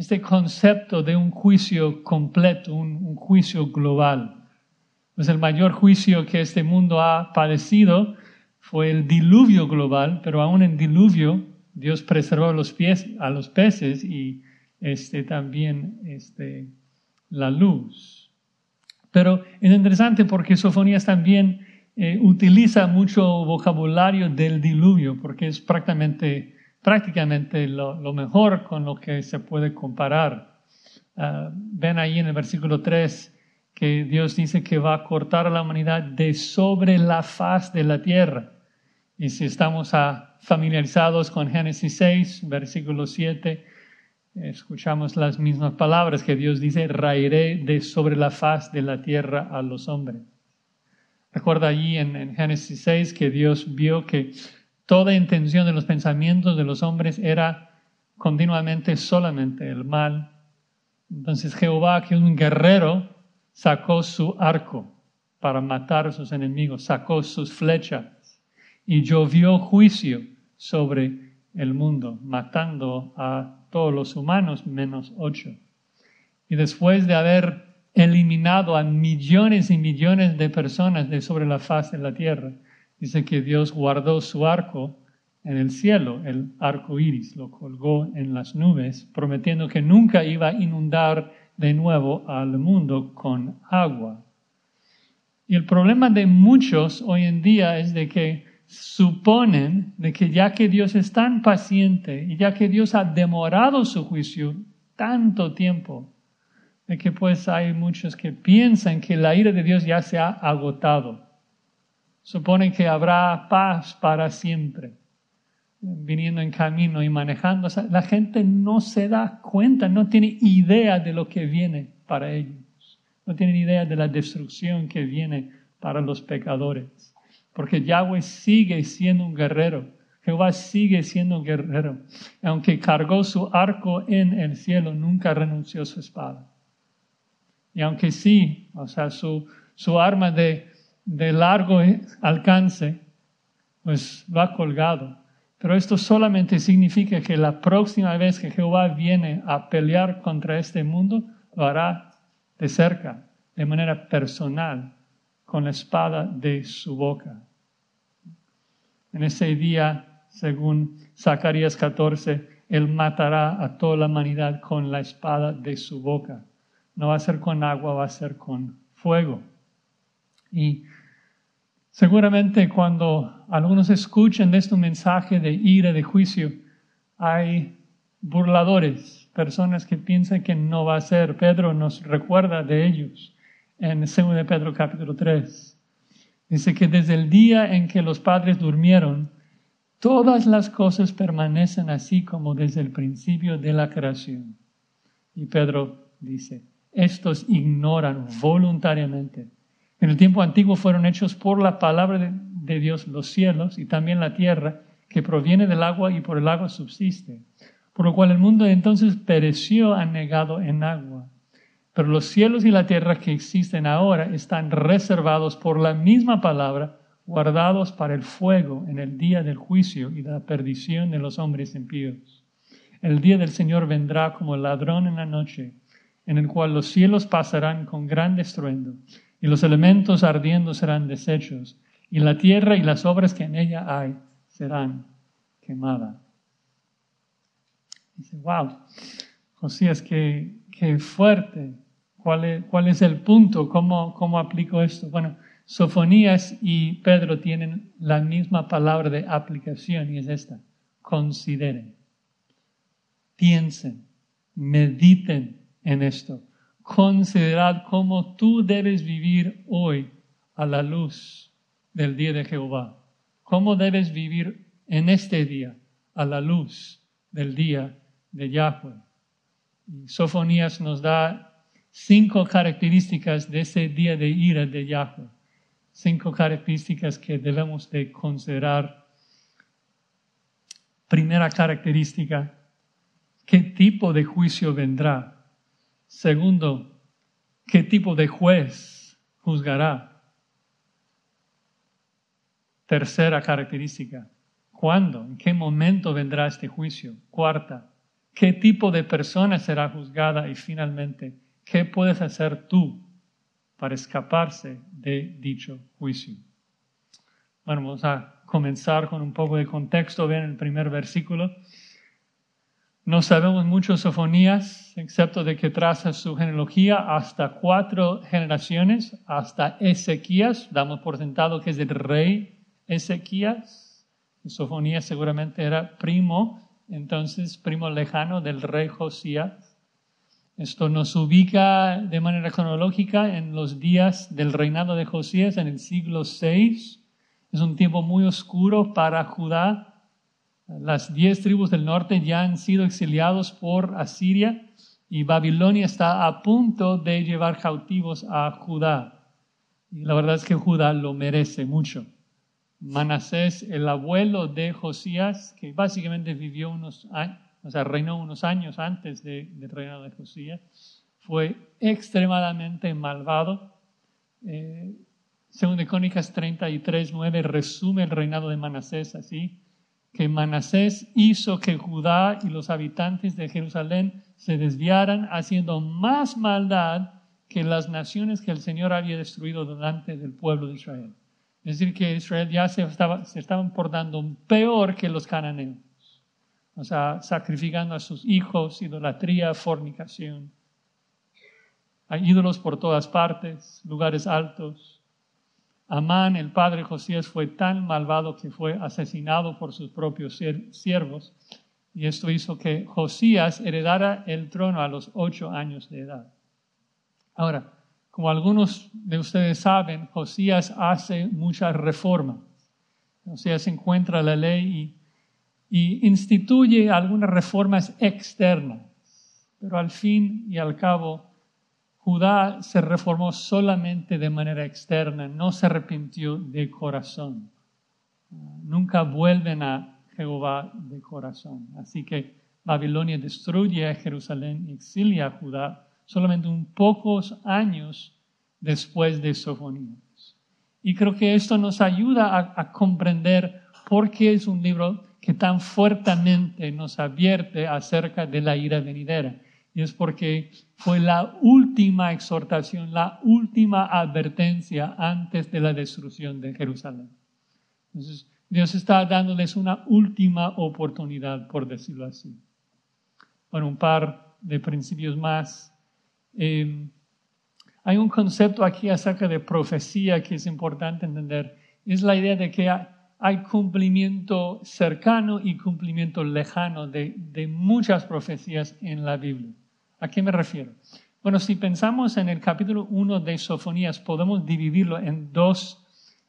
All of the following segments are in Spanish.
este concepto de un juicio completo, un, juicio global. Pues el mayor juicio que este mundo ha padecido fue el diluvio global, pero aún en diluvio Dios preservó los pies, a los peces y este, también este, la luz. Pero es interesante porque Sofonías también eh, utiliza mucho vocabulario del diluvio, porque es prácticamente, prácticamente lo, mejor con lo que se puede comparar. Ah, ven ahí en el versículo 3 que Dios dice que va a cortar a la humanidad de sobre la faz de la tierra. Y si estamos familiarizados con Génesis 6, versículo 7, escuchamos las mismas palabras que Dios dice, raeré de sobre la faz de la tierra a los hombres. Recuerda allí en, Génesis 6 que Dios vio que toda intención de los pensamientos de los hombres era continuamente solamente el mal. Entonces Jehová, que un guerrero, sacó su arco para matar a sus enemigos, sacó sus flechas y llovió juicio sobre el mundo, matando a todos los humanos menos ocho. Y después de haber eliminado a millones y millones de personas de sobre la faz de la tierra, dice que Dios guardó su arco en el cielo, el arco iris, lo colgó en las nubes, prometiendo que nunca iba a inundar de nuevo al mundo con agua. Y el problema de muchos hoy en día es de que suponen de que ya que Dios es tan paciente y ya que Dios ha demorado su juicio tanto tiempo, de que pues hay muchos que piensan que la ira de Dios ya se ha agotado. Suponen que habrá paz para siempre, viniendo en camino y manejando. la gente no se da cuenta, no tiene idea de lo que viene para ellos. No tienen idea de la destrucción que viene para los pecadores. Porque Yahweh sigue siendo un guerrero. Jehová sigue siendo un guerrero. Aunque cargó su arco en el cielo, nunca renunció a su espada. Y aunque sí, o sea, su, su arma de, de largo alcance, pues va colgado. Pero esto solamente significa que la próxima vez que Jehová viene a pelear contra este mundo, lo hará de cerca, de manera personal, con la espada de su boca. En ese día, según Zacarías 14, Él matará a toda la humanidad con la espada de su boca. No va a ser con agua, va a ser con fuego. Y seguramente cuando algunos escuchen de este mensaje de ira, de juicio, hay burladores, personas que piensan que no va a ser. Pedro nos recuerda de ellos en 2 de Pedro capítulo 3. Dice que desde el día en que los padres durmieron, todas las cosas permanecen así como desde el principio de la creación. Y Pedro dice, estos ignoran voluntariamente. En el tiempo antiguo fueron hechos por la palabra de, Dios los cielos y también la tierra, que proviene del agua y por el agua subsiste. Por lo cual el mundo entonces pereció anegado en agua pero los cielos y la tierra que existen ahora están reservados por la misma palabra, guardados para el fuego en el día del juicio y de la perdición de los hombres impíos. El día del Señor vendrá como ladrón en la noche, en el cual los cielos pasarán con gran estruendo, y los elementos ardiendo serán deshechos, y la tierra y las obras que en ella hay serán quemadas. Dice, wow, Josías, que qué fuerte. ¿Cuál es, ¿Cuál es, el punto? ¿Cómo, ¿Cómo aplico esto? Bueno, Sofonías y Pedro tienen la misma palabra de aplicación y es esta. Consideren, piensen, mediten en esto. Considerad cómo tú debes vivir hoy a la luz del día de Jehová. Cómo debes vivir en este día a la luz del día de Yahweh. Sofonías nos da cinco características de ese día de ira de Yahweh. Cinco características que debemos de considerar. Primera característica, ¿qué tipo de juicio vendrá? Segundo, ¿qué tipo de juez juzgará? Tercera característica, ¿cuándo? ¿En qué momento vendrá este juicio? Cuarta, qué tipo de persona será juzgada y finalmente, qué puedes hacer tú para escaparse de dicho juicio. Bueno, vamos a comenzar con un poco de contexto. Vean el primer versículo. No sabemos mucho Sofonías, excepto de que traza su genealogía hasta cuatro generaciones, hasta Ezequías. Damos por sentado que es el rey Ezequías. Sofonías seguramente era primo, entonces primo lejano del rey Josías. Esto nos ubica de manera cronológica en los días del reinado de Josías en el siglo VI. Es un tiempo muy oscuro para Judá las diez tribus del norte ya han sido exiliados por Asiria y Babilonia está a punto de llevar cautivos a Judá. Y la verdad es que Judá lo merece mucho. Manasés, el abuelo de Josías, que básicamente vivió unos años, o sea, reinó unos años antes del reinado de Josías, fue extremadamente malvado. Eh, según de Crónicas 33, 9, resume el reinado de Manasés así que Manasés hizo que Judá y los habitantes de Jerusalén se desviaran haciendo más maldad que las naciones que el Señor había destruido delante del pueblo de Israel. Es decir, que Israel ya se, estaba, se estaban portando peor que los cananeos. O sea, sacrificando a sus hijos, idolatría, fornicación. Hay ídolos por todas partes, lugares altos, Amán, el padre Josías, fue tan malvado que fue asesinado por sus propios siervos. Y esto hizo que Josías heredara el trono a los ocho años de edad. Ahora, como algunos de ustedes saben, Josías hace muchas reformas. Josías encuentra la ley y, y instituye algunas reformas externas. Pero al fin y al cabo, Judá se reformó solamente de manera externa, no se arrepintió de corazón. Nunca vuelven a Jehová de corazón. Así que Babilonia destruye a Jerusalén y exilia a Judá solamente un pocos años después de Sofonías. Y creo que esto nos ayuda a, a comprender por qué es un libro que tan fuertemente nos advierte acerca de la ira venidera y es porque fue la última exhortación, la última advertencia antes de la destrucción de Jerusalén. Entonces, Dios está dándoles una última oportunidad, por decirlo así. Bueno, un par de principios más. Eh, hay un concepto aquí acerca de profecía que es importante entender. Es la idea de que hay cumplimiento cercano y cumplimiento lejano de, de muchas profecías en la Biblia. ¿A qué me refiero? Bueno, si pensamos en el capítulo 1 de Sofonías, podemos dividirlo en dos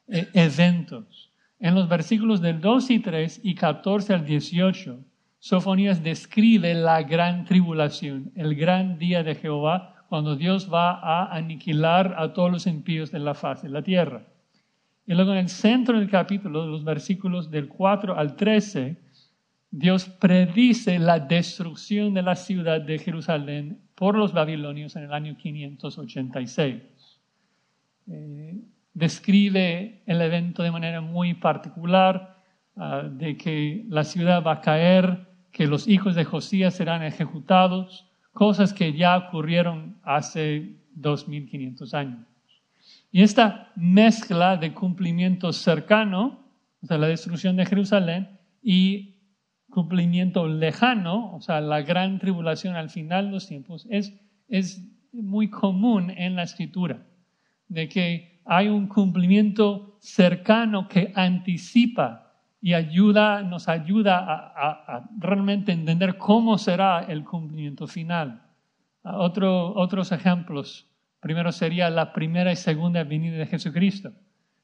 eh, eventos. En los versículos del 2 y 3 y 14 al 18, Sofonías describe la gran tribulación, el gran día de Jehová, cuando Dios va a aniquilar a todos los impíos de la faz de la tierra. Y luego en el centro del capítulo, los versículos del 4 al 13, Dios predice la destrucción de la ciudad de Jerusalén por los babilonios en el año 586. Eh, describe el evento de manera muy particular, ah, de que la ciudad va a caer, que los hijos de Josías serán ejecutados, cosas que ya ocurrieron hace 2500 años. Y esta mezcla de cumplimiento cercano, o sea, la destrucción de Jerusalén, y cumplimiento lejano, o sea, la gran tribulación al final de los tiempos, es, es muy común en la escritura, de que hay un cumplimiento cercano que anticipa y ayuda, nos ayuda a, realmente entender cómo será el cumplimiento final. Otro, otros ejemplos. Primero sería la primera y segunda venida de Jesucristo.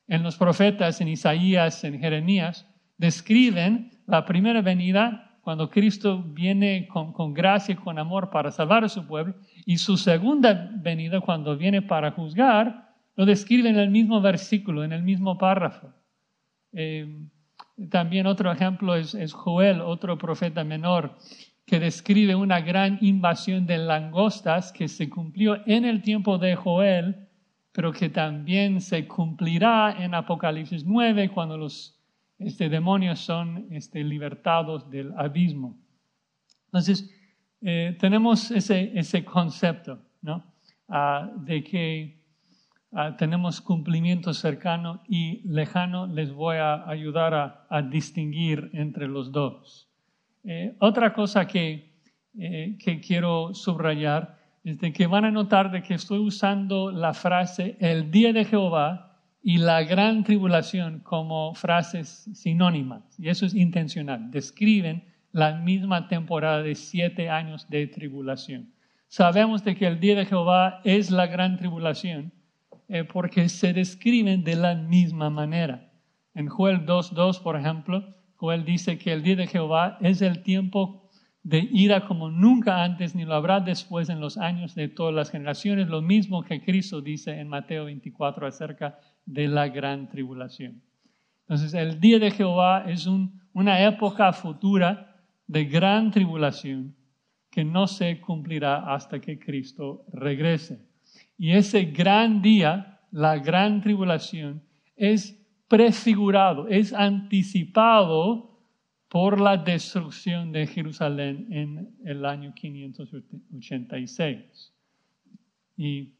En los profetas, en Isaías, en Jeremías, describen la primera venida, cuando Cristo viene con, gracia y con amor para salvar a su pueblo, y su segunda venida, cuando viene para juzgar, lo describe en el mismo versículo, en el mismo párrafo. Eh, también otro ejemplo es, es, Joel, otro profeta menor, que describe una gran invasión de langostas que se cumplió en el tiempo de Joel, pero que también se cumplirá en Apocalipsis 9 cuando los este, demonios son este, libertados del abismo. Entonces, eh, tenemos ese, concepto, ¿no? Ah, de que ah, tenemos cumplimiento cercano y lejano, les voy a ayudar a, distinguir entre los dos. Eh, otra cosa que, eh, que quiero subrayar es que van a notar de que estoy usando la frase el día de Jehová y la gran tribulación como frases sinónimas. Y eso es intencional. Describen la misma temporada de siete años de tribulación. Sabemos de que el día de Jehová es la gran tribulación eh, porque se describen de la misma manera. En Joel 2.2, por ejemplo, Joel dice que el día de Jehová es el tiempo de ira como nunca antes, ni lo habrá después en los años de todas las generaciones, lo mismo que Cristo dice en Mateo 24 acerca de la gran tribulación. Entonces, el día de Jehová es una época futura de gran tribulación que no se cumplirá hasta que Cristo regrese. Y ese gran día, la gran tribulación, es prefigurado, es anticipado por la destrucción de Jerusalén en el año 586. Y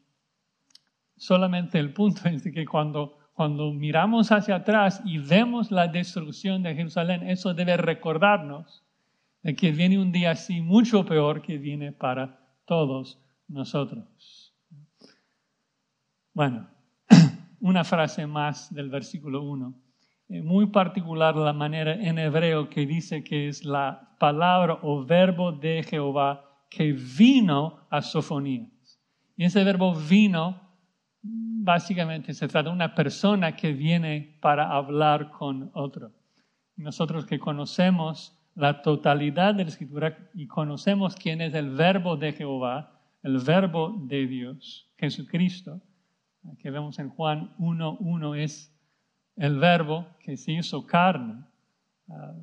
solamente el punto es que cuando, cuando miramos hacia atrás y vemos la destrucción de Jerusalén, eso debe recordarnos de que viene un día así mucho peor que viene para todos nosotros. Bueno, una frase más del versículo 1. Eh, muy particular la manera en hebreo que dice que es la palabra o verbo de Jehová que vino a Sofonías. Y ese verbo vino, básicamente se trata de una persona que viene para hablar con otro. Nosotros que conocemos la totalidad de la escritura y conocemos quién es el verbo de Jehová, el verbo de Dios, Jesucristo, que vemos en Juan 1.1 es el verbo que se hizo carne. Ah,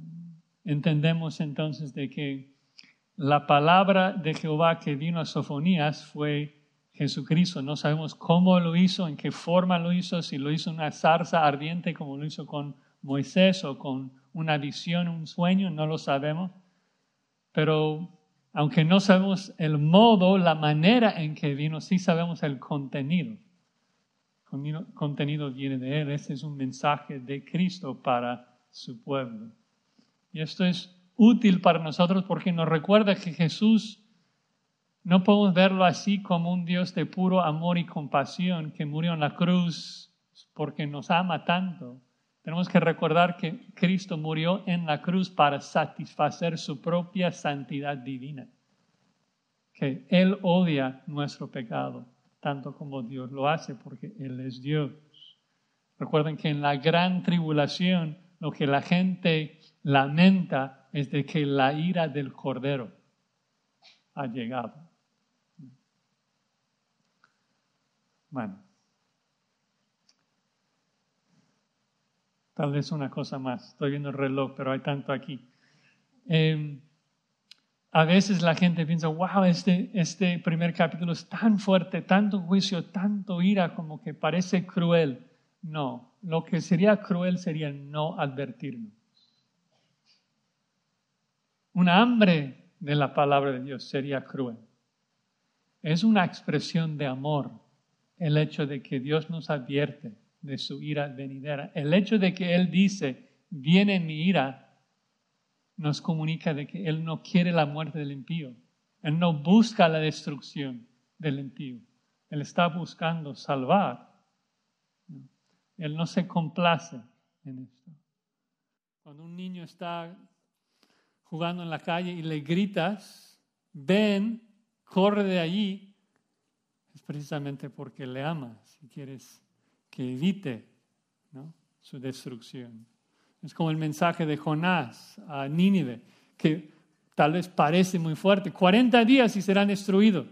entendemos entonces de que la palabra de Jehová que vino a Sofonías fue Jesucristo. No sabemos cómo lo hizo, en qué forma lo hizo, si lo hizo una zarza ardiente como lo hizo con Moisés o con una visión, un sueño, no lo sabemos. Pero aunque no sabemos el modo, la manera en que vino, sí sabemos el contenido. El contenido viene de Él. Este es un mensaje de Cristo para su pueblo. Y esto es útil para nosotros porque nos recuerda que Jesús no podemos verlo así como un Dios de puro amor y compasión que murió en la cruz porque nos ama tanto, tenemos que recordar que Cristo murió en la cruz para satisfacer su propia santidad divina. Que Él odia nuestro pecado, tanto como Dios lo hace, porque Él es Dios. Recuerden que en la gran tribulación lo que la gente lamenta es de que la ira del Cordero ha llegado. Bueno, Tal vez una cosa más. Estoy viendo el reloj, pero hay tanto aquí. Em, a veces la gente piensa, wow, este, este primer capítulo es tan fuerte, tanto juicio, tanto ira, como que parece cruel. No, lo que sería cruel sería no advertirnos. Un hambre de la palabra de Dios sería cruel. Es una expresión de amor el hecho de que Dios nos advierte de su ira venidera. El hecho de que Él dice, viene mi ira, nos comunica de que Él no quiere la muerte del impío. Él no busca la destrucción del impío. Él está buscando salvar. Él no se complace en esto. Cuando un niño está jugando en la calle y le gritas, ven, corre de allí, es precisamente porque le amas si quieres que evite su destrucción. Es como el mensaje de Jonás a Nínive, que tal vez parece muy fuerte, 40 días y serán destruidos.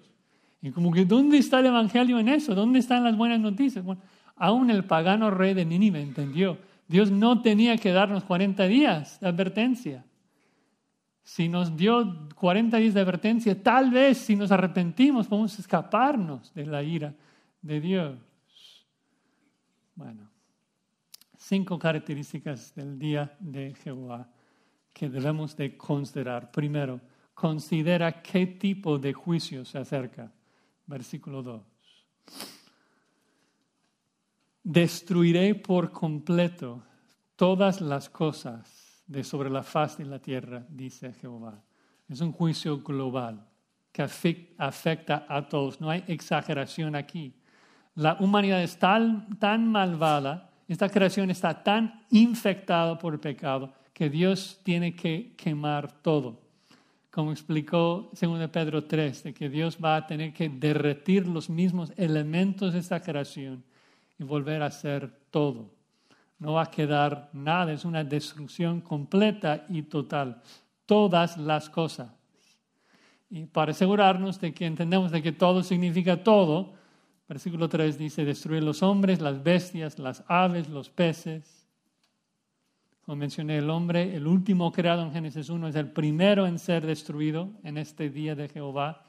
Y como que, ¿dónde está el Evangelio en eso? ¿Dónde están las buenas noticias? Bueno, aún el pagano rey de Nínive entendió, Dios no tenía que darnos 40 días de advertencia. Si nos dio 40 días de advertencia, tal vez si nos arrepentimos podemos escaparnos de la ira de Dios. Bueno, cinco características del día de Jehová que debemos de considerar. Primero, considera qué tipo de juicio se acerca. Versículo 2. Destruiré por completo todas las cosas de sobre la faz de la tierra, dice Jehová. Es un juicio global que afecta a todos. No hay exageración aquí. La humanidad es tan, tan malvada, esta creación está tan infectada por el pecado que Dios tiene que quemar todo. Como explicó 2 Pedro 3, de que Dios va a tener que derretir los mismos elementos de esta creación y volver a hacer todo. No va a quedar nada, es una destrucción completa y total. Todas las cosas. Y para asegurarnos de que entendemos de que todo significa todo, versículo 3 dice, destruir los hombres, las bestias, las aves, los peces. Como mencioné, el hombre, el último creado en Génesis 1, es el primero en ser destruido en este día de Jehová,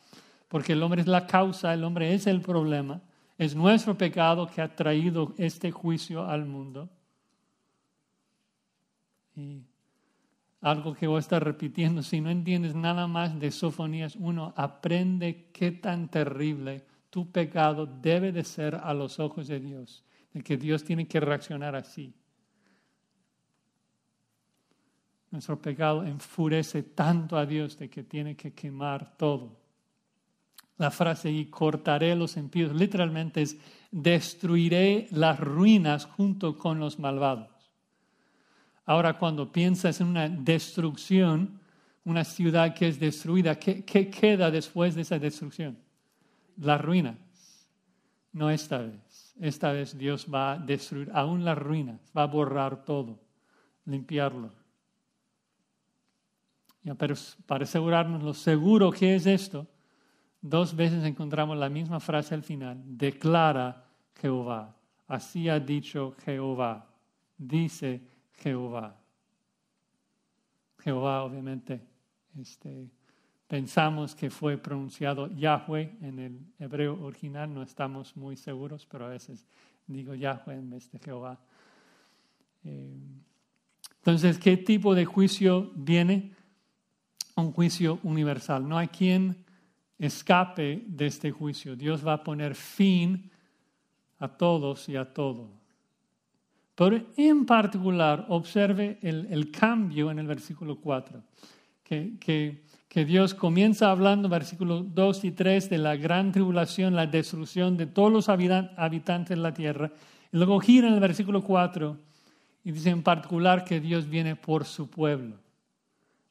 porque el hombre es la causa, el hombre es el problema. Es nuestro pecado que ha traído este juicio al mundo. Y algo que voy a estar repitiendo, si no entiendes nada más de Sofonías 1, aprende qué tan terrible tu pecado debe de ser a los ojos de Dios, de que Dios tiene que reaccionar así. Nuestro pecado enfurece tanto a Dios de que tiene que quemar todo. La frase y cortaré los impíos literalmente es destruiré las ruinas junto con los malvados. Ahora cuando piensas en una destrucción, una ciudad que es destruida, ¿qué, queda después de esa destrucción? Las ruinas. No esta vez. Esta vez Dios va a destruir aún las ruinas, va a borrar todo, limpiarlo. pero para asegurarnos lo seguro que es esto, Dos veces encontramos la misma frase al final. Declara Jehová. Así ha dicho Jehová. Dice Jehová. Jehová, obviamente, este, pensamos que fue pronunciado Yahweh en el hebreo original. No estamos muy seguros, pero a veces digo Yahweh en vez de Jehová. Eh, entonces, ¿qué tipo de juicio viene? Un juicio universal. No hay quien escape de este juicio. Dios va a poner fin a todos y a todo. Pero en particular, observe el, cambio en el versículo 4, que, que, Dios comienza hablando, versículos 2 y 3, de la gran tribulación, la destrucción de todos los habitantes de la tierra. Y luego gira en el versículo 4 y dice en particular que Dios viene por su pueblo.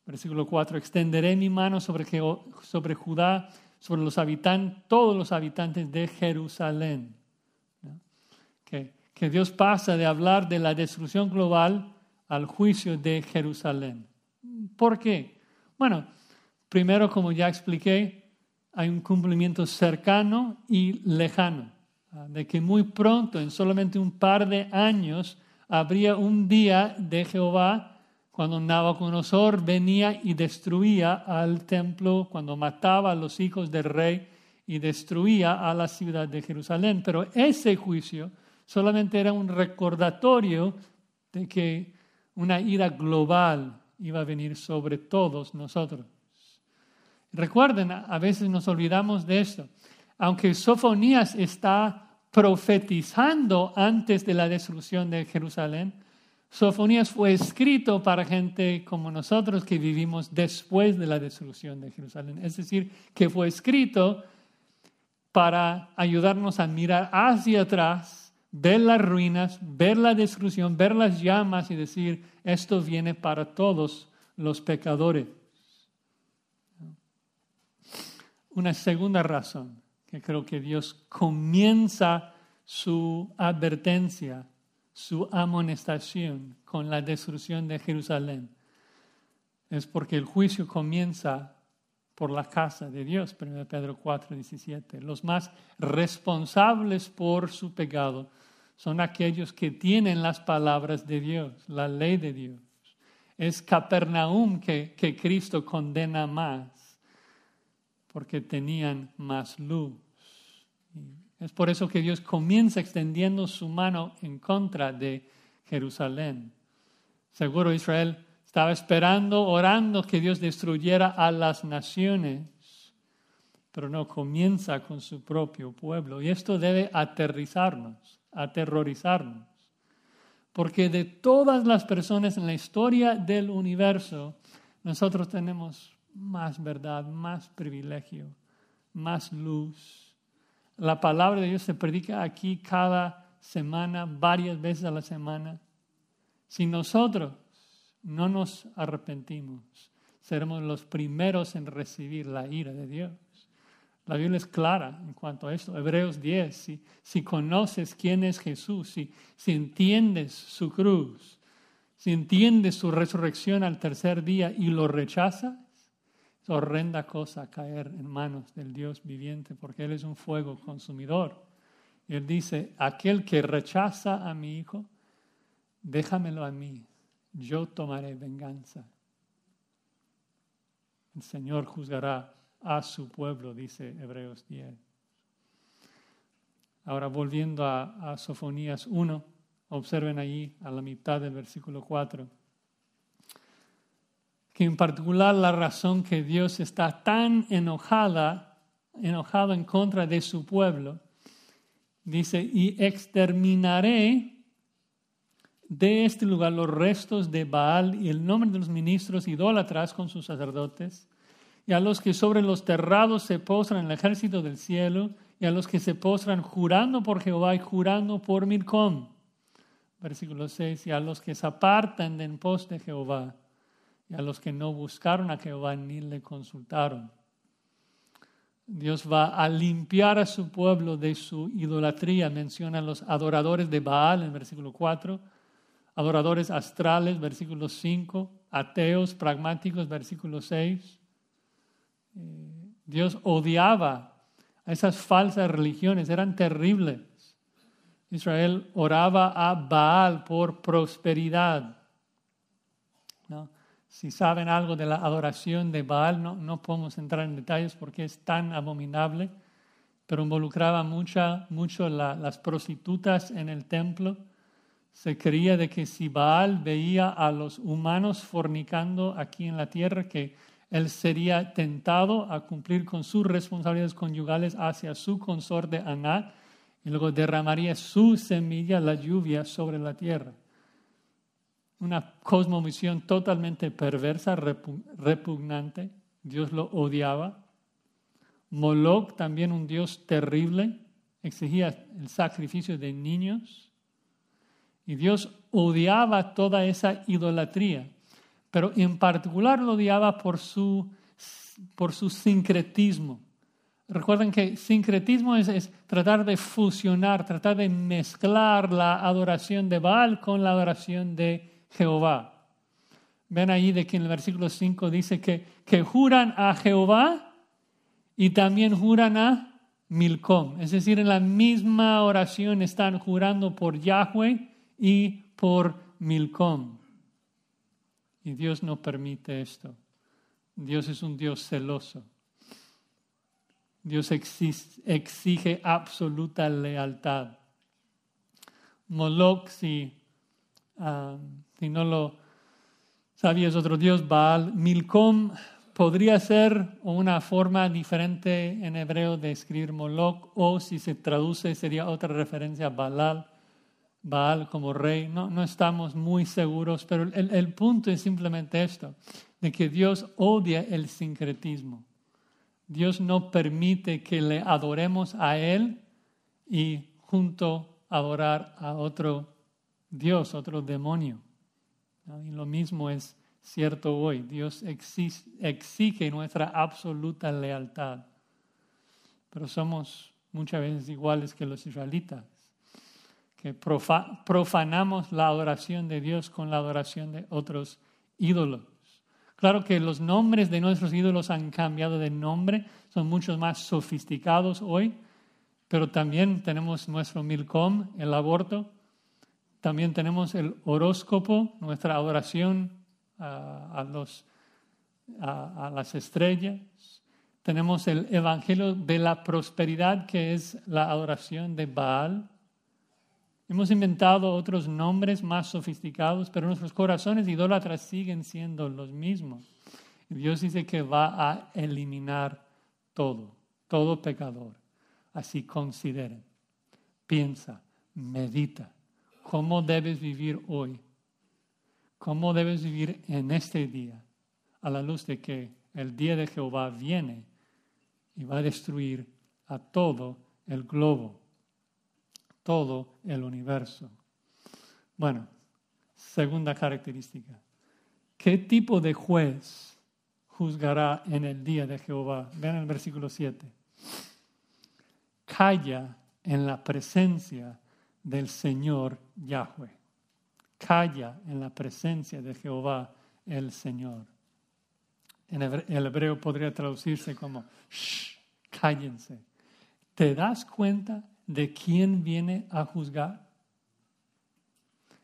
Versículo 4, extenderé mi mano sobre, sobre Judá, sobre los habitantes, todos los habitantes de Jerusalén. Que, que Dios pasa de hablar de la destrucción global al juicio de Jerusalén. ¿Por qué? Bueno, primero, como ya expliqué, hay un cumplimiento cercano y lejano, de que muy pronto, en solamente un par de años, habría un día de Jehová cuando Nabucodonosor venía y destruía al templo, cuando mataba a los hijos del rey y destruía a la ciudad de Jerusalén. Pero ese juicio solamente era un recordatorio de que una ira global iba a venir sobre todos nosotros. Recuerden, a veces nos olvidamos de esto. Aunque Sofonías está profetizando antes de la destrucción de Jerusalén, Sofonías fue escrito para gente como nosotros que vivimos después de la destrucción de Jerusalén. Es decir, que fue escrito para ayudarnos a mirar hacia atrás, ver las ruinas, ver la destrucción, ver las llamas y decir, esto viene para todos los pecadores. Una segunda razón que creo que Dios comienza su advertencia su amonestación con la destrucción de Jerusalén es porque el juicio comienza por la casa de Dios, 1 Pedro 4, 17. Los más responsables por su pecado son aquellos que tienen las palabras de Dios, la ley de Dios. Es Capernaum que, que Cristo condena más, porque tenían más luz. Es por eso que Dios comienza extendiendo su mano en contra de Jerusalén. Seguro Israel Estaba esperando, orando que Dios destruyera a las naciones, pero no comienza con su propio pueblo. Y esto debe aterrizarnos, aterrorizarnos. Porque de todas las personas en la historia del universo, nosotros tenemos más verdad, más privilegio, más luz. La palabra de Dios se predica aquí cada semana, varias veces a la semana. Si nosotros no nos arrepentimos, seremos los primeros en recibir la ira de Dios. La Biblia es clara en cuanto a esto. Hebreos 10, si, conoces quién es Jesús, si, si entiendes su cruz, si entiendes su resurrección al tercer día y lo rechazas, es horrenda cosa caer en manos del Dios viviente, porque Él es un fuego consumidor. Él dice, aquel que rechaza a mi hijo, déjamelo a mí, yo tomaré venganza. El Señor juzgará a su pueblo, dice Hebreos 10. Ahora volviendo a, Sofonías 1, observen allí a la mitad del versículo 4 que en particular la razón que Dios está tan enojada, enojado en contra de su pueblo, dice, y exterminaré de este lugar los restos de Baal y el nombre de los ministros idólatras con sus sacerdotes, y a los que sobre los terrados se postran en el ejército del cielo, y a los que se postran jurando por Jehová y jurando por Milcom. Versículo 6, y a los que se apartan de en pos de Jehová y a los que no buscaron a Jehová ni le consultaron. Dios va a limpiar a su pueblo de su idolatría. Menciona a los adoradores de Baal en versículo 4, adoradores astrales, versículo 5, ateos pragmáticos, versículo 6. Dios odiaba a esas falsas religiones, eran terribles. Israel oraba a Baal por prosperidad. ¿no? Si saben algo de la adoración de Baal, no, no podemos entrar en detalles porque es tan abominable, pero involucraba mucha, mucho las prostitutas en el templo. Se creía de que si Baal veía a los humanos fornicando aquí en la tierra, que él sería tentado a cumplir con sus responsabilidades conyugales hacia su consorte Anat y luego derramaría su semilla, la lluvia, sobre la tierra una cosmovisión totalmente perversa, repugnante. Dios lo odiaba. Moloch, también un Dios terrible, exigía el sacrificio de niños. Y Dios odiaba toda esa idolatría, pero en particular lo odiaba por su, por su sincretismo. Recuerden que sincretismo es, tratar de fusionar, tratar de mezclar la adoración de Baal con la adoración de Jehová. Ven ahí de que en el versículo 5 dice que, que juran a Jehová y también juran a Milcom. Es decir, en la misma oración están jurando por Yahweh y por Milcom. Y Dios no permite esto. Dios es un Dios celoso. Dios exige absoluta lealtad. Moloch, si ah, si no lo sabías, otro dios, Baal. Milcom podría ser una forma diferente en hebreo de escribir Moloch, o si se traduce sería otra referencia a Baal, Baal como rey. No, no estamos muy seguros, pero el, el punto es simplemente esto, de que Dios odia el sincretismo. Dios no permite que le adoremos a Él y junto adorar a otro Dios, otro demonio. Y lo mismo es cierto hoy. Dios exige nuestra absoluta lealtad. Pero somos muchas veces iguales que los israelitas, que profanamos la adoración de Dios con la adoración de otros ídolos. Claro que los nombres de nuestros ídolos han cambiado de nombre, son mucho más sofisticados hoy, pero también tenemos nuestro Milcom, el aborto, también tenemos el horóscopo, nuestra adoración a, los, a, las estrellas. Tenemos el Evangelio de la Prosperidad, que es la adoración de Baal. Hemos inventado otros nombres más sofisticados, pero nuestros corazones idólatras siguen siendo los mismos. Dios dice que va a eliminar todo, todo pecador. Así consideren, piensa, medita. ¿Cómo debes vivir hoy? ¿Cómo debes vivir en este día? A la luz de que el día de Jehová viene y va a destruir a todo el globo todo el universo. Bueno, segunda característica. ¿Qué tipo de juez juzgará en el día de Jehová? Vean el versículo 7. Calla en la presencia del Señor Yahweh. Calla en la presencia de Jehová el Señor. En el hebreo podría traducirse como, shh, cállense. ¿Te das cuenta de quién viene a juzgar.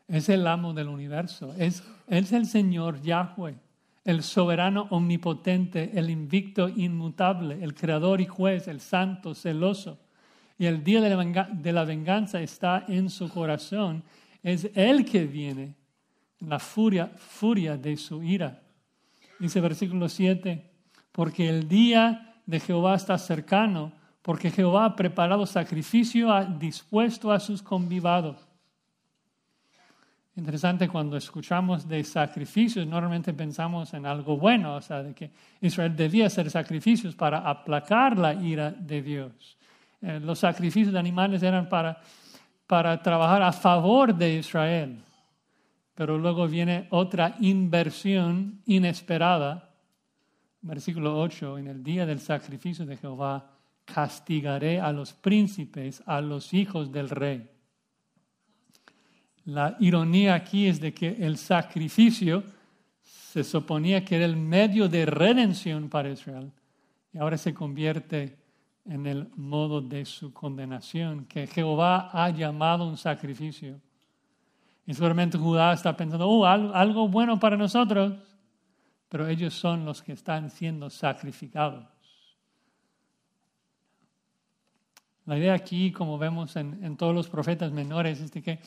Es el amo del universo, es, el Señor Yahweh, el soberano omnipotente, el invicto inmutable, el creador y juez, el santo celoso. Y el día de la venganza está en su corazón. Es Él que viene, la furia, furia de su ira. Dice versículo 7, porque el día de Jehová está cercano porque Jehová ha preparado sacrificio dispuesto a sus convivados. Interesante cuando escuchamos de sacrificios, normalmente pensamos en algo bueno, o sea, de que Israel debía hacer sacrificios para aplacar la ira de Dios. Eh, los sacrificios de animales eran para, para trabajar a favor de Israel, pero luego viene otra inversión inesperada. Versículo 8, en el día del sacrificio de Jehová castigaré a los príncipes, a los hijos del rey. La ironía aquí es de que el sacrificio se suponía que era el medio de redención para Israel y ahora se convierte en el modo de su condenación, que Jehová ha llamado un sacrificio. Y seguramente Judá está pensando, oh, algo bueno para nosotros, pero ellos son los que están siendo sacrificados. La idea aquí, como vemos en, todos los profetas menores, es de que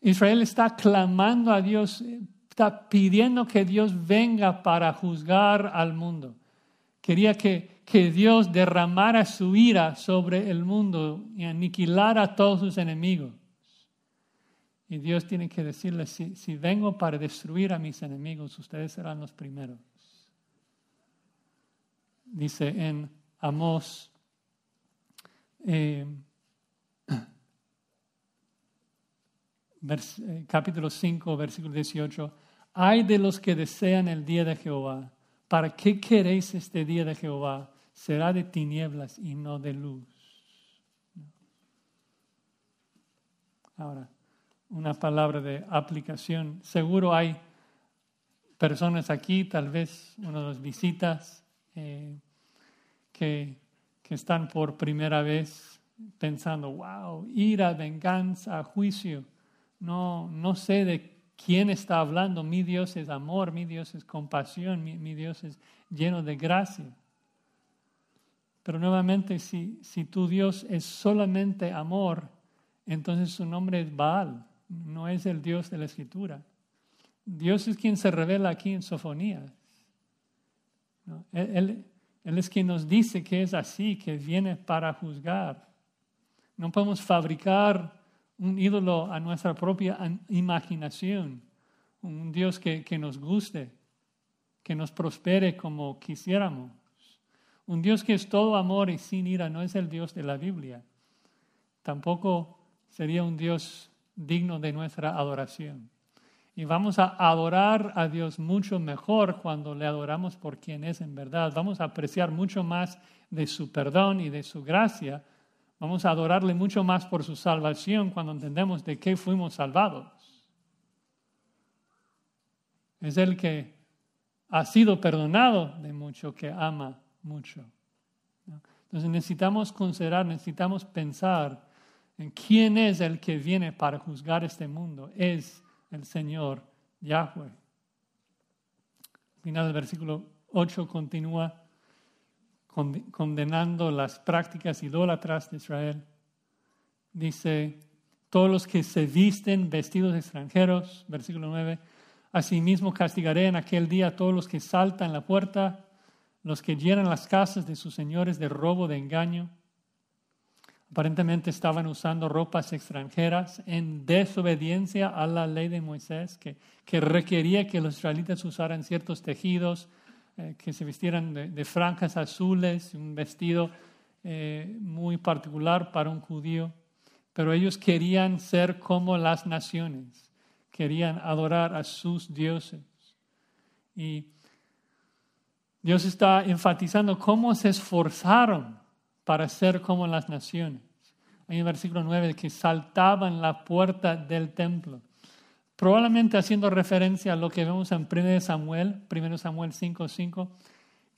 Israel está clamando a Dios, está pidiendo que Dios venga para juzgar al mundo. Quería que, que Dios derramara su ira sobre el mundo y aniquilara a todos sus enemigos. Y Dios tiene que decirle, si, si vengo para destruir a mis enemigos, ustedes serán los primeros. Dice en Amós eh, eh, capítulo 5, versículo 18. Hay de los que desean el día de Jehová. ¿Para qué queréis este día de Jehová? Será de tinieblas y no de luz. Ahora, una palabra de aplicación. Seguro hay personas aquí, tal vez una de las visitas, eh, que están por primera vez pensando, wow, ira, venganza, juicio. No, no sé de quién está hablando. Mi Dios es amor, mi Dios es compasión, mi, Dios es lleno de gracia. Pero nuevamente, si, si tu Dios es solamente amor, entonces su nombre es Baal, no es el Dios de la Escritura. Dios es quien se revela aquí en Sofonías. él, él es quien nos dice que es así, que viene para juzgar. No podemos fabricar un ídolo a nuestra propia imaginación, un Dios que, que nos guste, que nos prospere como quisiéramos. Un Dios que es todo amor y sin ira no es el Dios de la Biblia. Tampoco sería un Dios digno de nuestra adoración. Y vamos a adorar a Dios mucho mejor cuando le adoramos por quien es en verdad. Vamos a apreciar mucho más de su perdón y de su gracia. Vamos a adorarle mucho más por su salvación cuando entendemos de qué fuimos salvados. Es el que ha sido perdonado de mucho, que ama mucho. Entonces necesitamos considerar, necesitamos pensar en quién es el que viene para juzgar este mundo. Es el Señor Yahweh. final del versículo 8 continúa condenando las prácticas idólatras de Israel. Dice, todos los que se visten vestidos extranjeros, versículo 9. Asimismo castigaré en aquel día a todos los que saltan la puerta, los que llenan las casas de sus señores de robo, de engaño. Aparentemente estaban usando ropas extranjeras en desobediencia a la ley de Moisés, que, que requería que los israelitas usaran ciertos tejidos, eh, que se vistieran de, franjas azules, un vestido eh, muy particular para un judío. Pero ellos querían ser como las naciones, querían adorar a sus dioses. Y Dios está enfatizando cómo se esforzaron para ser como las naciones. Hay un versículo 9 que saltaban la puerta del templo. Probablemente haciendo referencia a lo que vemos en 1 Samuel, 1 Samuel 5, 5,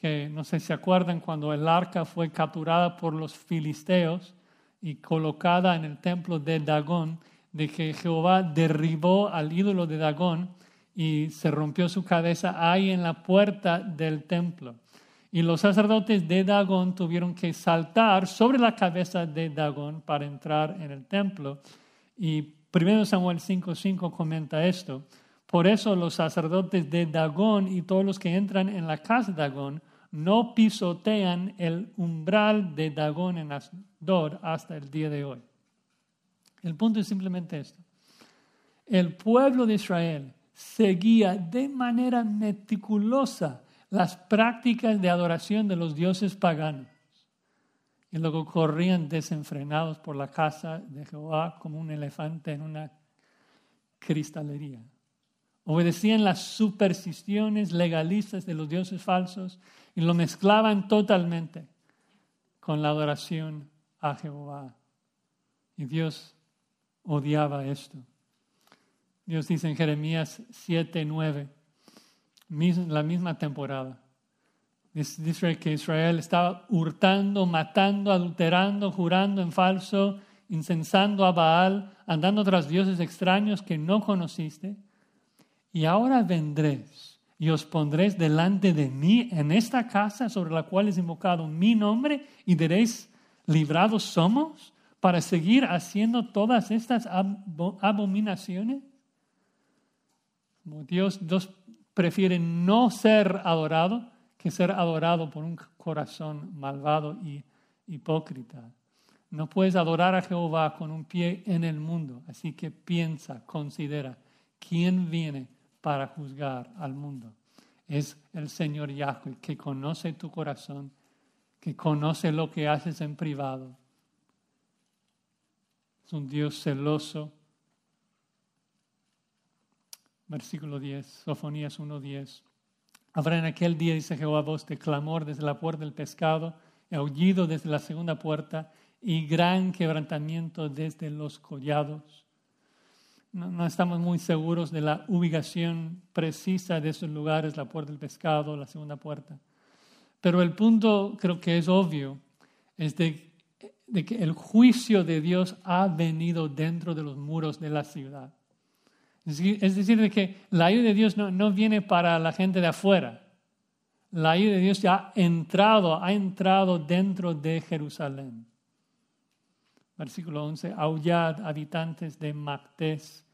que no sé si se acuerdan cuando el arca fue capturada por los filisteos y colocada en el templo de Dagón, de que Jehová derribó al ídolo de Dagón y se rompió su cabeza ahí en la puerta del templo. Y los sacerdotes de Dagón tuvieron que saltar sobre la cabeza de Dagón para entrar en el templo. Y 1 Samuel 5:5 comenta esto. Por eso los sacerdotes de Dagón y todos los que entran en la casa de Dagón no pisotean el umbral de Dagón en Asdod hasta el día de hoy. El punto es simplemente esto. El pueblo de Israel seguía de manera meticulosa las prácticas de adoración de los dioses paganos. Y luego corrían desenfrenados por la casa de Jehová como un elefante en una cristalería. Obedecían las supersticiones legalistas de los dioses falsos y lo mezclaban totalmente con la adoración a Jehová. Y Dios odiaba esto. Dios dice en Jeremías 7, 9, la misma temporada. Dice que Israel estaba hurtando, matando, adulterando, jurando en falso, incensando a Baal, andando tras dioses extraños que no conociste. Y ahora vendréis y os pondréis delante de mí en esta casa sobre la cual es invocado mi nombre y diréis, librados somos para seguir haciendo todas estas abominaciones. Dios, Dios prefiere no ser adorado que ser adorado por un corazón malvado y hipócrita. No puedes adorar a Jehová con un pie en el mundo, así que piensa, considera, ¿quién viene para juzgar al mundo? Es el Señor Yahweh que conoce tu corazón, que conoce lo que haces en privado. Es un Dios celoso, versículo 10, Sofonías 1.10. Habrá en aquel día, dice Jehová, voz de clamor desde la puerta del pescado, aullido desde la segunda puerta y gran quebrantamiento desde los collados. No, estamos muy seguros de la ubicación precisa de esos lugares, la puerta del pescado, la segunda puerta. Pero el punto creo que es obvio, es de que el juicio de Dios ha venido dentro de los muros de la ciudad. Es decir, de que la ayuda de Dios no, viene para la gente de afuera. La ayuda de Dios ya ha entrado, ha entrado dentro de Jerusalén. Versículo 11, aullad habitantes de Mactés.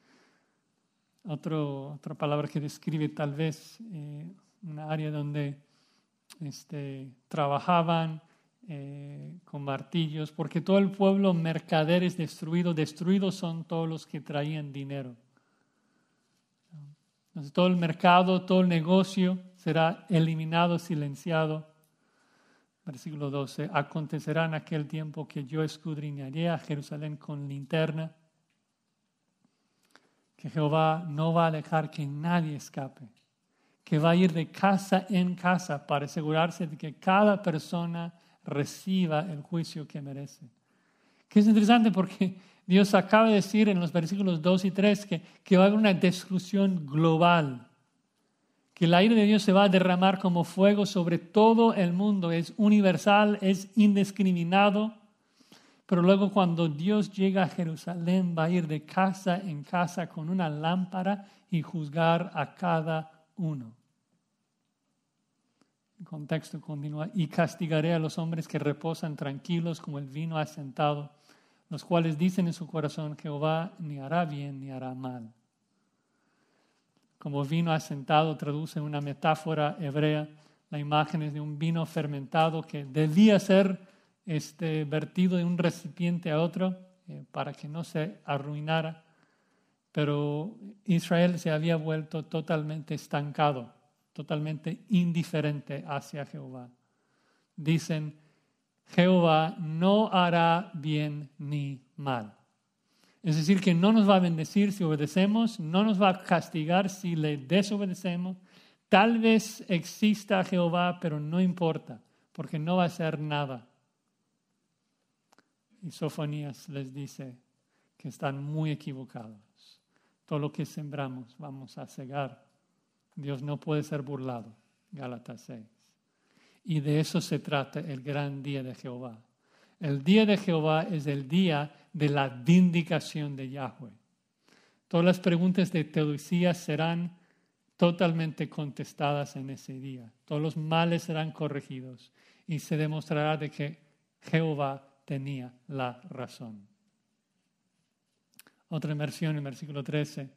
otra palabra que describe tal vez eh, una área donde este, trabajaban eh, con martillos, porque todo el pueblo mercader es destruido. Destruidos son todos los que traían dinero todo el mercado, todo el negocio será eliminado, silenciado. Versículo 12. Acontecerá en aquel tiempo que yo escudriñaré a Jerusalén con linterna, que Jehová no va a dejar que nadie escape, que va a ir de casa en casa para asegurarse de que cada persona reciba el juicio que merece. Que es interesante porque Dios acaba de decir en los versículos 2 y 3 que, que va a haber una destrucción global, que el aire de Dios se va a derramar como fuego sobre todo el mundo, es universal, es indiscriminado, pero luego cuando Dios llega a Jerusalén va a ir de casa en casa con una lámpara y juzgar a cada uno. El contexto continúa, y castigaré a los hombres que reposan tranquilos como el vino asentado los cuales dicen en su corazón, Jehová ni hará bien ni hará mal. Como vino asentado traduce una metáfora hebrea, la imagen es de un vino fermentado que debía ser este, vertido de un recipiente a otro eh, para que no se arruinara, pero Israel se había vuelto totalmente estancado, totalmente indiferente hacia Jehová. Dicen, Jehová no hará bien ni mal. Es decir, que no nos va a bendecir si obedecemos, no nos va a castigar si le desobedecemos. Tal vez exista Jehová, pero no importa, porque no va a hacer nada. Y Sofonías les dice que están muy equivocados. Todo lo que sembramos vamos a cegar. Dios no puede ser burlado. Gálatas 6. Y de eso se trata el gran día de Jehová. El día de Jehová es el día de la vindicación de Yahweh. Todas las preguntas de teología serán totalmente contestadas en ese día. Todos los males serán corregidos y se demostrará de que Jehová tenía la razón. Otra inmersión en versículo 13.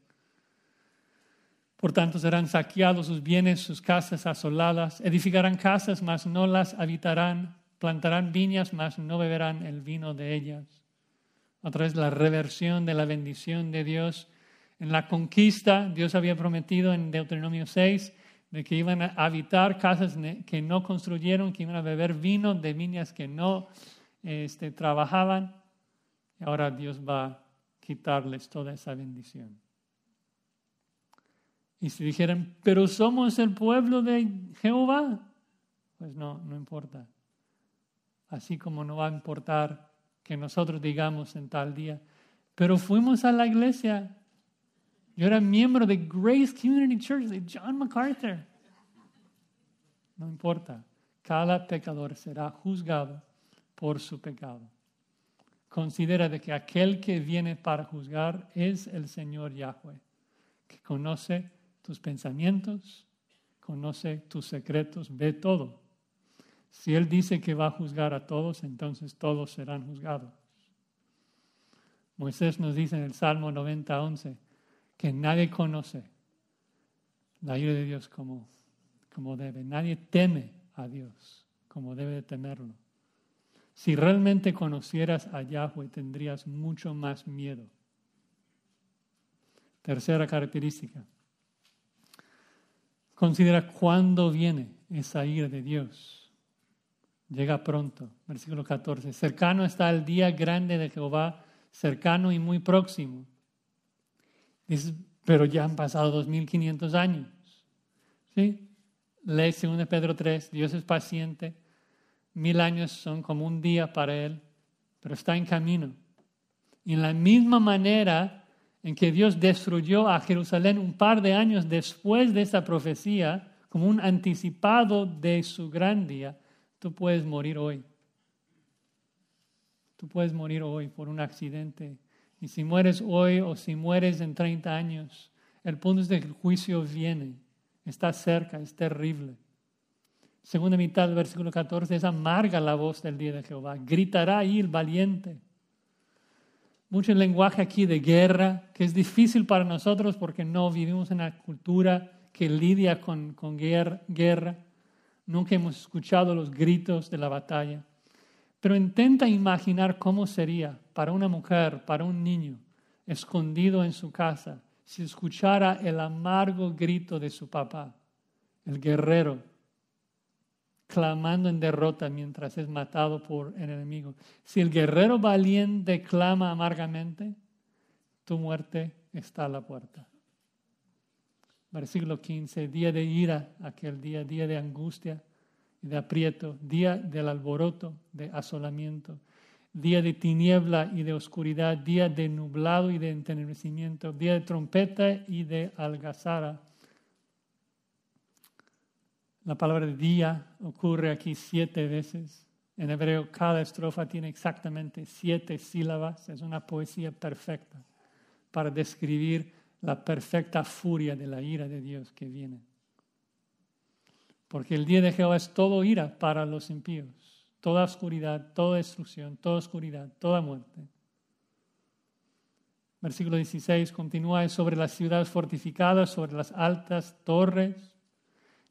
Por tanto, serán saqueados sus bienes, sus casas asoladas, edificarán casas, mas no las habitarán, plantarán viñas, mas no beberán el vino de ellas. Otra vez la reversión de la bendición de Dios. En la conquista, Dios había prometido en Deuteronomio 6 de que iban a habitar casas que no construyeron, que iban a beber vino de viñas que no este, trabajaban. Y ahora Dios va a quitarles toda esa bendición. Y si dijeran, pero somos el pueblo de Jehová, pues no, no importa. Así como no va a importar que nosotros digamos en tal día, pero fuimos a la iglesia. Yo era miembro de Grace Community Church de John MacArthur. No importa, cada pecador será juzgado por su pecado. Considera de que aquel que viene para juzgar es el Señor Yahweh, que conoce tus pensamientos, conoce tus secretos, ve todo. Si Él dice que va a juzgar a todos, entonces todos serán juzgados. Moisés nos dice en el Salmo 90, 11 que nadie conoce la ira de Dios como, como debe. Nadie teme a Dios como debe de temerlo. Si realmente conocieras a Yahweh, tendrías mucho más miedo. Tercera característica. Considera cuándo viene esa ira de Dios. Llega pronto. Versículo 14. Cercano está el día grande de Jehová, cercano y muy próximo. Dice, pero ya han pasado 2500 años. ¿Sí? Lee 2 Pedro 3. Dios es paciente. Mil años son como un día para Él, pero está en camino. Y en la misma manera, en que Dios destruyó a Jerusalén un par de años después de esa profecía, como un anticipado de su gran día, tú puedes morir hoy. Tú puedes morir hoy por un accidente. Y si mueres hoy o si mueres en 30 años, el punto es que el juicio viene, está cerca, es terrible. Segunda mitad del versículo 14 es amarga la voz del día de Jehová. Gritará ahí el valiente mucho lenguaje aquí de guerra, que es difícil para nosotros porque no vivimos en una cultura que lidia con, con guerra, guerra. Nunca hemos escuchado los gritos de la batalla. Pero intenta imaginar cómo sería para una mujer, para un niño, escondido en su casa, si escuchara el amargo grito de su papá, el guerrero clamando en derrota mientras es matado por el enemigo. Si el guerrero valiente clama amargamente, tu muerte está a la puerta. Versículo 15, día de ira, aquel día, día de angustia y de aprieto, día del alboroto, de asolamiento, día de tiniebla y de oscuridad, día de nublado y de entenebrecimiento, día de trompeta y de algazara la palabra día ocurre aquí siete veces. En hebreo cada estrofa tiene exactamente siete sílabas. Es una poesía perfecta para describir la perfecta furia de la ira de Dios que viene. Porque el día de Jehová es todo ira para los impíos, toda oscuridad, toda destrucción, toda oscuridad, toda muerte. Versículo 16 continúa sobre las ciudades fortificadas, sobre las altas torres.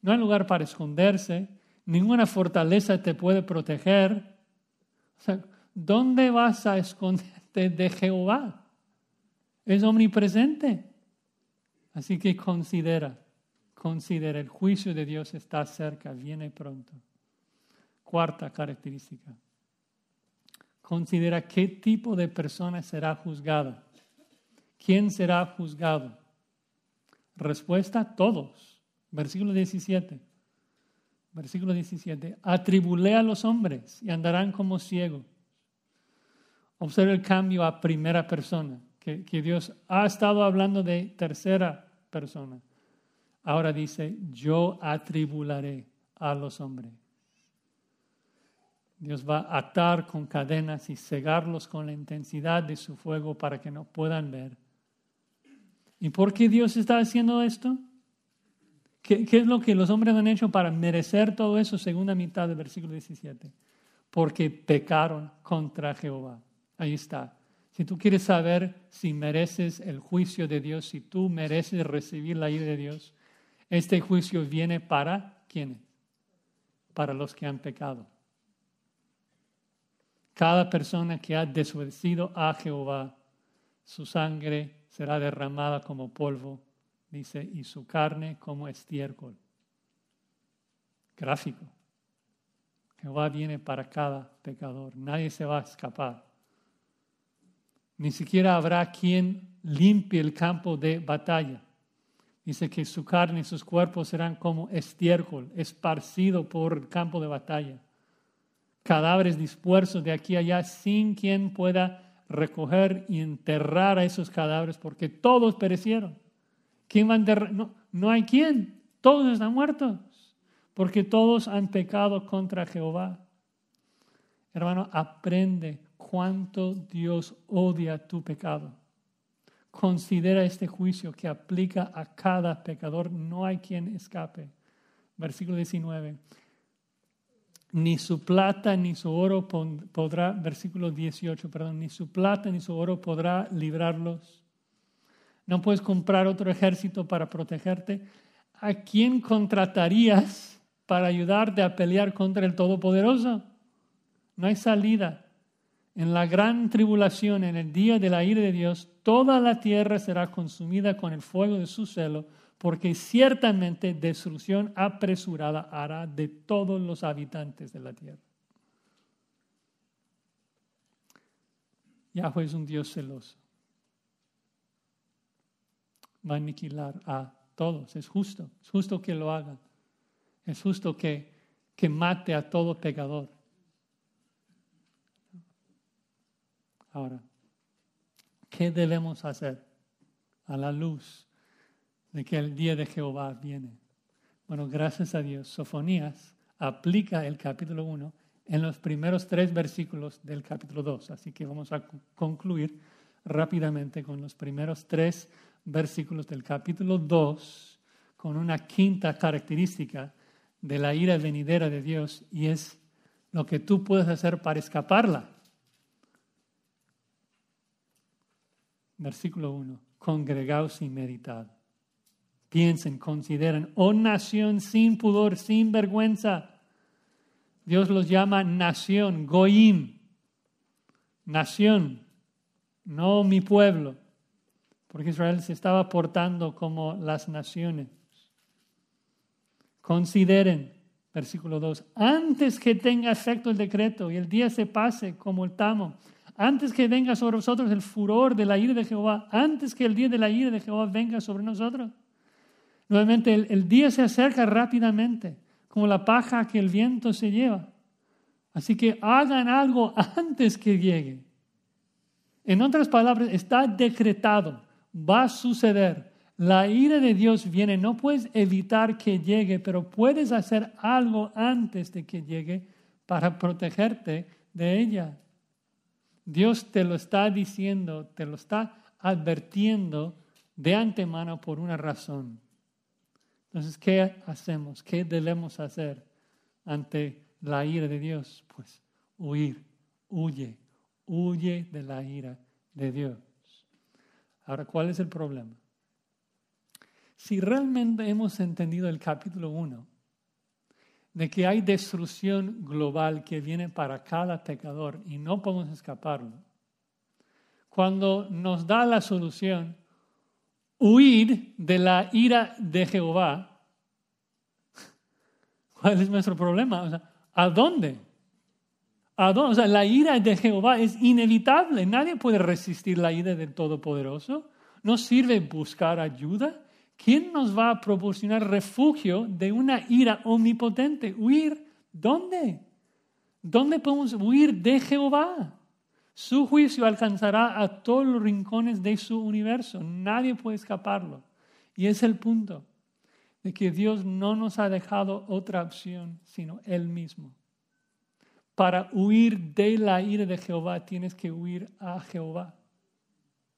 No hay lugar para esconderse, ninguna fortaleza te puede proteger. O sea, ¿dónde vas a esconderte de Jehová? Es omnipresente. Así que considera, considera, el juicio de Dios está cerca, viene pronto. Cuarta característica. Considera qué tipo de persona será juzgada. ¿Quién será juzgado? Respuesta, todos. Versículo 17. Versículo 17. Atribulé a los hombres y andarán como ciegos. Observa el cambio a primera persona, que, que Dios ha estado hablando de tercera persona. Ahora dice, yo atribularé a los hombres. Dios va a atar con cadenas y cegarlos con la intensidad de su fuego para que no puedan ver. ¿Y por qué Dios está haciendo esto? ¿Qué, es lo que los hombres han hecho para merecer todo eso? Segunda mitad del versículo 17. Porque pecaron contra Jehová. Ahí está. Si tú quieres saber si mereces el juicio de Dios, si tú mereces recibir la ira de Dios, este juicio viene para quiénes? Para los que han pecado. Cada persona que ha desobedecido a Jehová, su sangre será derramada como polvo, dice, y su carne como estiércol. Gráfico. Jehová viene para cada pecador. Nadie se va a escapar. Ni siquiera habrá quien limpie el campo de batalla. Dice que su carne y sus cuerpos serán como estiércol, esparcido por el campo de batalla cadáveres dispersos de aquí a allá sin quien pueda recoger y enterrar a esos cadáveres porque todos perecieron. ¿Quién va a enterrar? No, no hay quien. Todos están muertos porque todos han pecado contra Jehová. Hermano, aprende cuánto Dios odia tu pecado. Considera este juicio que aplica a cada pecador. No hay quien escape. Versículo 19 ni su plata ni su oro podrá, versículo 18, perdón, ni su plata ni su oro podrá librarlos. No puedes comprar otro ejército para protegerte. ¿A quién contratarías para ayudarte a pelear contra el Todopoderoso? No hay salida. En la gran tribulación, en el día de la ira de Dios, toda la tierra será consumida con el fuego de su celo porque ciertamente destrucción apresurada hará de todos los habitantes de la tierra. Yahweh es un Dios celoso. Va a aniquilar a todos. Es justo. Es justo que lo hagan. Es justo que, que mate a todo pecador. Ahora, ¿qué debemos hacer a la luz de que el día de Jehová viene. Bueno, gracias a Dios, Sofonías aplica el capítulo 1 en los primeros tres versículos del capítulo 2. Así que vamos a concluir rápidamente con los primeros tres versículos del capítulo 2 con una quinta característica de la ira venidera de Dios y es lo que tú puedes hacer para escaparla. Versículo 1. Congregaos y meditad. Piensen, consideren, oh nación sin pudor, sin vergüenza. Dios los llama nación, goim, nación, no mi pueblo, porque Israel se estaba portando como las naciones. Consideren, versículo 2, antes que tenga efecto el decreto y el día se pase como el tamo, antes que venga sobre vosotros el furor de la ira de Jehová, antes que el día de la ira de Jehová venga sobre nosotros. Nuevamente, el, día se acerca rápidamente, como la paja que el viento se lleva. Así que hagan algo antes que llegue. En otras palabras, está decretado, va a suceder. La ira de Dios viene, no puedes evitar que llegue, pero puedes hacer algo antes de que llegue para protegerte de ella. Dios te lo está diciendo, te lo está advirtiendo de antemano por una razón. Entonces, ¿qué hacemos? ¿Qué debemos hacer ante la ira de Dios? Pues huir, huye, huye de la ira de Dios. Ahora, ¿cuál es el problema? Si realmente hemos entendido el capítulo 1, de que hay destrucción global que viene para cada pecador y no podemos escaparlo, cuando nos da la solución huir de la ira de Jehová, ¿cuál es nuestro problema? O sea, ¿A dónde? La ira de Jehová es inevitable. Nadie puede resistir la ira del Todopoderoso. ¿No sirve buscar ayuda? ¿Quién nos va a proporcionar refugio de una ira omnipotente? ¿Huir? ¿Dónde? ¿Dónde podemos huir de Jehová? Su juicio alcanzará a todos los rincones de su universo. Nadie puede escaparlo. Y es el punto de que Dios no nos ha dejado otra opción sino Él mismo. Para huir de la ira de Jehová tienes que huir a Jehová.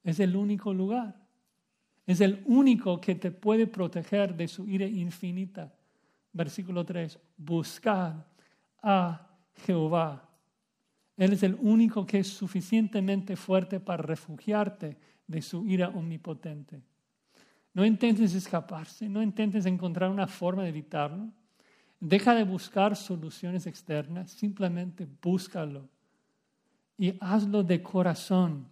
Es el único lugar. Es el único que te puede proteger de su ira infinita. Versículo 3. Buscad a Jehová. Él es el único que es suficientemente fuerte para refugiarte de su ira omnipotente. No intentes escaparse, no intentes encontrar una forma de evitarlo. Deja de buscar soluciones externas, simplemente búscalo. Y hazlo de corazón.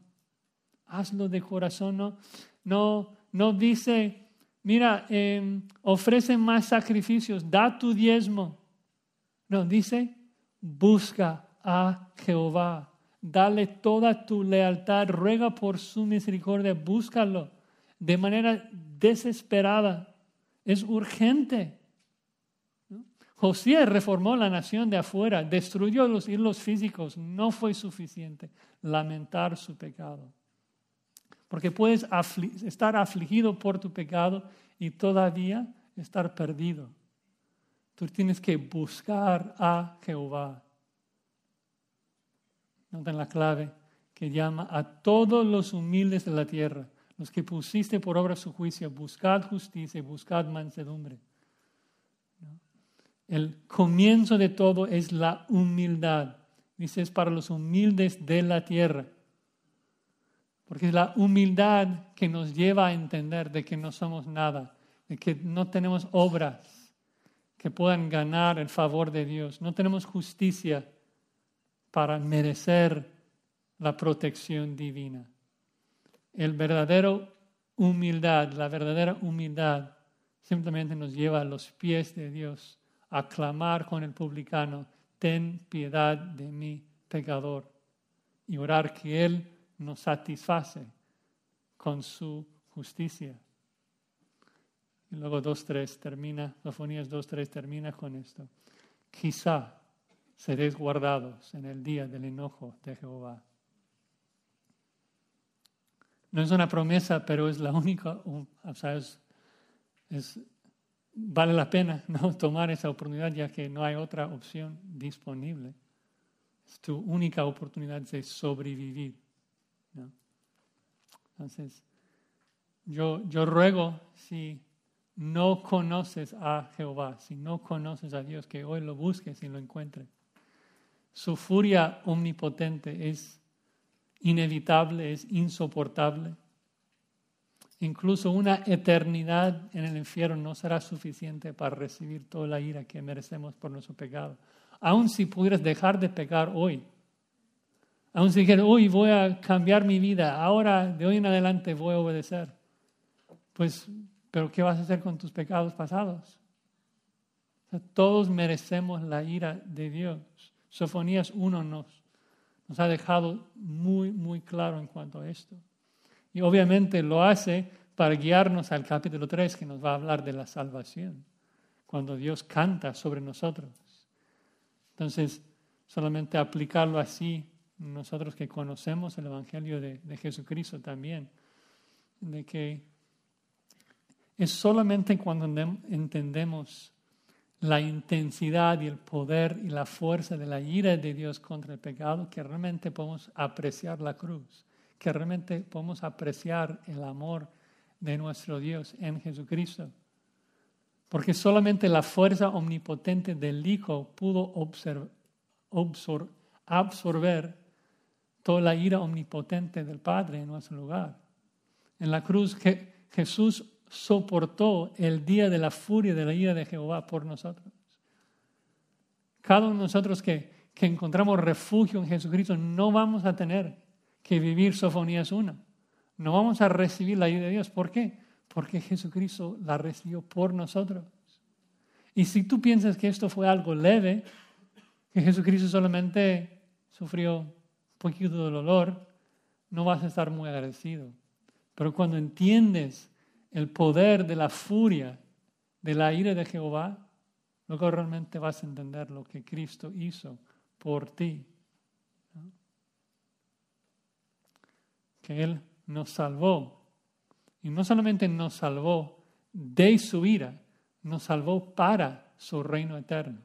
Hazlo de corazón. No, no, no dice, mira, em, ofrece más sacrificios, da tu diezmo. No, dice, busca a Jehová. Dale toda tu lealtad, ruega por su misericordia, búscalo de manera desesperada. Es urgente. José reformó la nación de afuera, destruyó los hilos físicos. No fue suficiente lamentar su pecado. Porque puedes estar afligido por tu pecado y todavía estar perdido. Tú tienes que buscar a Jehová. Noten la clave que llama a todos los humildes de la tierra, los que pusiste por obra su juicio, buscad justicia y buscad mansedumbre. El comienzo de todo es la humildad. Dice, es para los humildes de la tierra. Porque es la humildad que nos lleva a entender de que no somos nada, de que no tenemos obras que puedan ganar el favor de Dios, no tenemos justicia para merecer la protección divina. El verdadero humildad, la verdadera humildad simplemente nos lleva a los pies de Dios a clamar con el publicano, ten piedad de mí, pecador, y orar que Él nos satisface con su justicia. Y luego 2.3 termina, Sofonías 2.3 termina con esto. Quizá seréis guardados en el día del enojo de Jehová. No es una promesa, pero es la única, o sea, es, vale la pena ¿no? tomar esa oportunidad ya que no hay otra opción disponible. Es tu única oportunidad de sobrevivir. Entonces, yo, yo ruego, si no conoces a Jehová, si no conoces a Dios, que hoy lo busques y lo encuentres. Su furia omnipotente es inevitable, es insoportable. Incluso una eternidad en el infierno no será suficiente para recibir toda la ira que merecemos por nuestro pecado. Aun si pudieras dejar de pecar hoy, Aún si dijeras, hoy voy a cambiar mi vida, ahora de hoy en adelante voy a obedecer. Pues, pero ¿qué vas a hacer con tus pecados pasados? todos merecemos la ira de Dios. Sofonías 1 nos, nos ha dejado muy, muy claro en cuanto a esto. Y obviamente lo hace para guiarnos al capítulo 3 que nos va a hablar de la salvación, cuando Dios canta sobre nosotros. Entonces, solamente aplicarlo así nosotros que conocemos el Evangelio de, Jesucristo también, de que es solamente cuando entendemos la intensidad y el poder y la fuerza de la ira de Dios contra el pecado que realmente podemos apreciar la cruz, que realmente podemos apreciar el amor de nuestro Dios en Jesucristo. Porque solamente la fuerza omnipotente del Hijo pudo absorber toda la ira omnipotente del Padre en nuestro lugar. En la cruz Jesús soportó el día de la furia de la ira de Jehová por nosotros. Cada uno de nosotros que, que encontramos refugio en Jesucristo no vamos a tener que vivir Sofonías 1. No vamos a recibir la ira de Dios. ¿Por qué? Porque Jesucristo la recibió por nosotros. Y si tú piensas que esto fue algo leve, que Jesucristo solamente sufrió un poquito de dolor, no vas a estar muy agradecido. Pero cuando entiendes el poder de la furia, de la ira de Jehová, luego realmente vas a entender lo que Cristo hizo por ti. Que Él nos salvó. Y no solamente nos salvó de su ira, nos salvó para su reino eterno.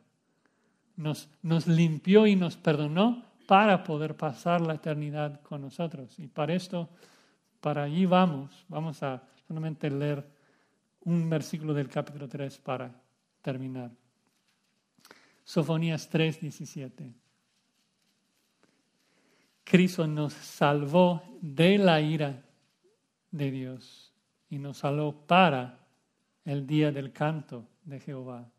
Nos, nos limpió y nos perdonó para poder pasar la eternidad con nosotros. Y para esto, para allí vamos. Vamos a solamente leer un versículo del capítulo 3 para terminar. Sofonías 3, 17. Cristo nos salvó de la ira de Dios y nos salvó para el día del canto de Jehová.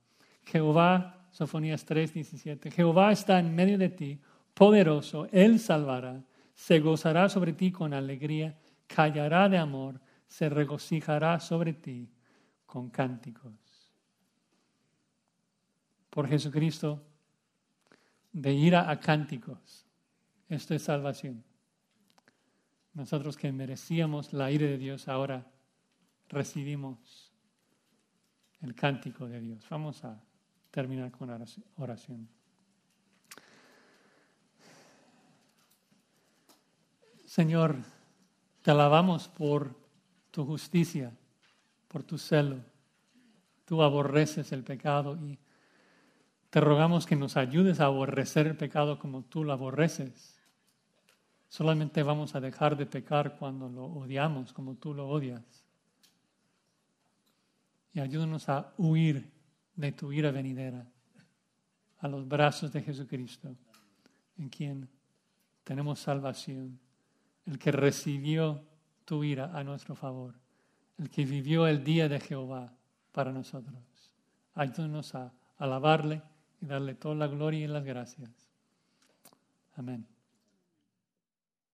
Jehová, Sofonías 3, 17. Jehová está en medio de ti, poderoso, Él salvará, se gozará sobre ti con alegría, callará de amor, se regocijará sobre ti con cánticos. Por Jesucristo, de ira a cánticos esto es salvación. Nosotros que merecíamos la ira de Dios, ahora recibimos el cántico de Dios. Vamos a terminar con oración. Señor, te alabamos por tu justicia, por tu celo. Tú aborreces el pecado y te rogamos que nos ayudes a aborrecer el pecado como tú lo aborreces. Solamente vamos a dejar de pecar cuando lo odiamos como tú lo odias. Y ayúdanos a huir de tu ira venidera a los brazos de Jesucristo, en quien tenemos salvación, el que recibió tu ira a nuestro favor, el que vivió el día de Jehová para nosotros. Ayúdanos a alabarle y darle toda la gloria y las gracias. Amén.